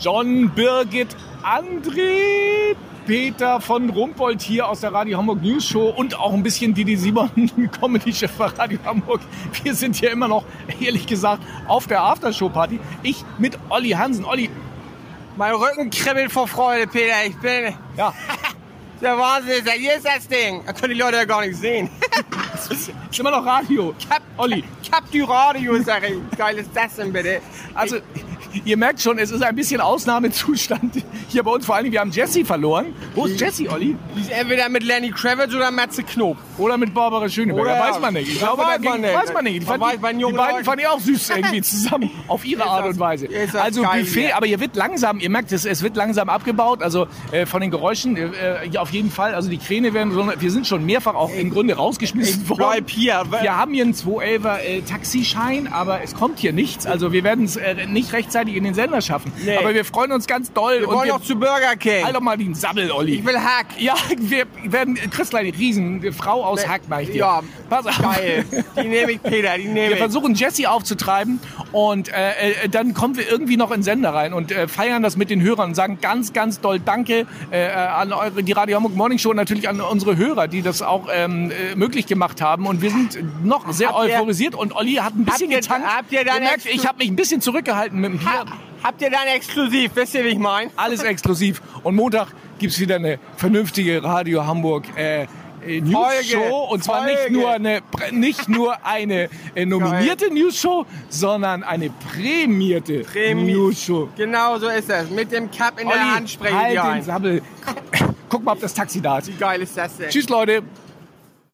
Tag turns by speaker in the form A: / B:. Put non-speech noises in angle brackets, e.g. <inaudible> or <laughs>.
A: John, Birgit, André, Peter von Rumpold hier aus der Radio Hamburg News Show und auch ein bisschen Didi Simon, <laughs> Comedy-Chef bei Radio Hamburg. Wir sind hier immer noch, ehrlich gesagt, auf der Aftershow-Party. Ich mit Olli Hansen. Olli,
B: Mein Rücken kribbelt vor Freude, Peter. Ich bin. <laughs>
A: ja, <laughs>
B: Der Wahnsinn. Hier ist das Ding. Da können die Leute ja gar nicht sehen.
A: ist immer noch Radio.
B: Cap,
A: Olli,
B: Cap du Radio, sag ich. Geil ist das denn bitte?
A: also ihr merkt schon, es ist ein bisschen Ausnahmezustand hier bei uns. Vor allem, wir haben Jesse verloren. Wo ist Jesse, Olli?
B: Die ist entweder mit Lenny Kravitz oder Matze Knob.
A: Oder mit Barbara Schöneberger,
B: Oder-
A: weiß man nicht. Ich glaube,
B: weiß man nicht.
A: weiß man nicht. Die, fand,
B: weiß
A: die
B: junge
A: beiden fand ich auch süß irgendwie <laughs> zusammen, auf ihre Art und Weise. Also Buffet, aber hier wird langsam, ihr merkt es, es wird langsam abgebaut, also äh, von den Geräuschen, äh, ja, auf jeden Fall, also die Kräne werden, so, wir sind schon mehrfach auch im Grunde rausgeschmissen
B: Ich
A: worden.
B: bleib hier.
A: Wir haben hier einen 211er äh, Taxischein, aber es kommt hier nichts. Also wir werden es äh, nicht rechtzeitig in den Sender schaffen.
B: Nee.
A: Aber wir freuen uns ganz doll.
B: Wir wollen
A: wir,
B: noch zu Burger King.
A: halt doch mal den Sabbel, Olli.
B: Ich will Hack.
A: Ja, <laughs> wir werden, Christlein, Riesen, Frau aus Hack, mach ich dir.
B: Ja,
A: Pass auf.
B: geil. Die nehme ich, Peter. Die nehme
A: Wir
B: ich.
A: versuchen Jesse aufzutreiben und äh, äh, dann kommen wir irgendwie noch in den Sender rein und äh, feiern das mit den Hörern und sagen ganz, ganz doll Danke äh, an eure, die Radio Hamburg Morning Show und natürlich an unsere Hörer, die das auch ähm, äh, möglich gemacht haben und wir sind noch sehr
B: Habt ihr-
A: euphorisiert und Olli hat ein bisschen
B: Habt ihr-
A: getankt.
B: habt ihr dann
A: Ihr merkt, ich habe mich ein bisschen zurückgehalten mit dem Bier.
B: Ha, habt ihr dann exklusiv? Wisst ihr, wie ich meine?
A: Alles exklusiv und Montag gibt's wieder eine vernünftige Radio Hamburg äh, äh, News
B: Folge,
A: Show und zwar nicht nur eine nicht nur eine äh, nominierte News Show, sondern eine prämierte
B: Prämi-
A: News Show.
B: Genau so ist es. Mit dem Cup in der Hand spreche ich
A: halt
B: die
A: den. Sabbel. Guck mal, ob das Taxi da ist.
B: Wie geil ist das denn?
A: Tschüss, Leute.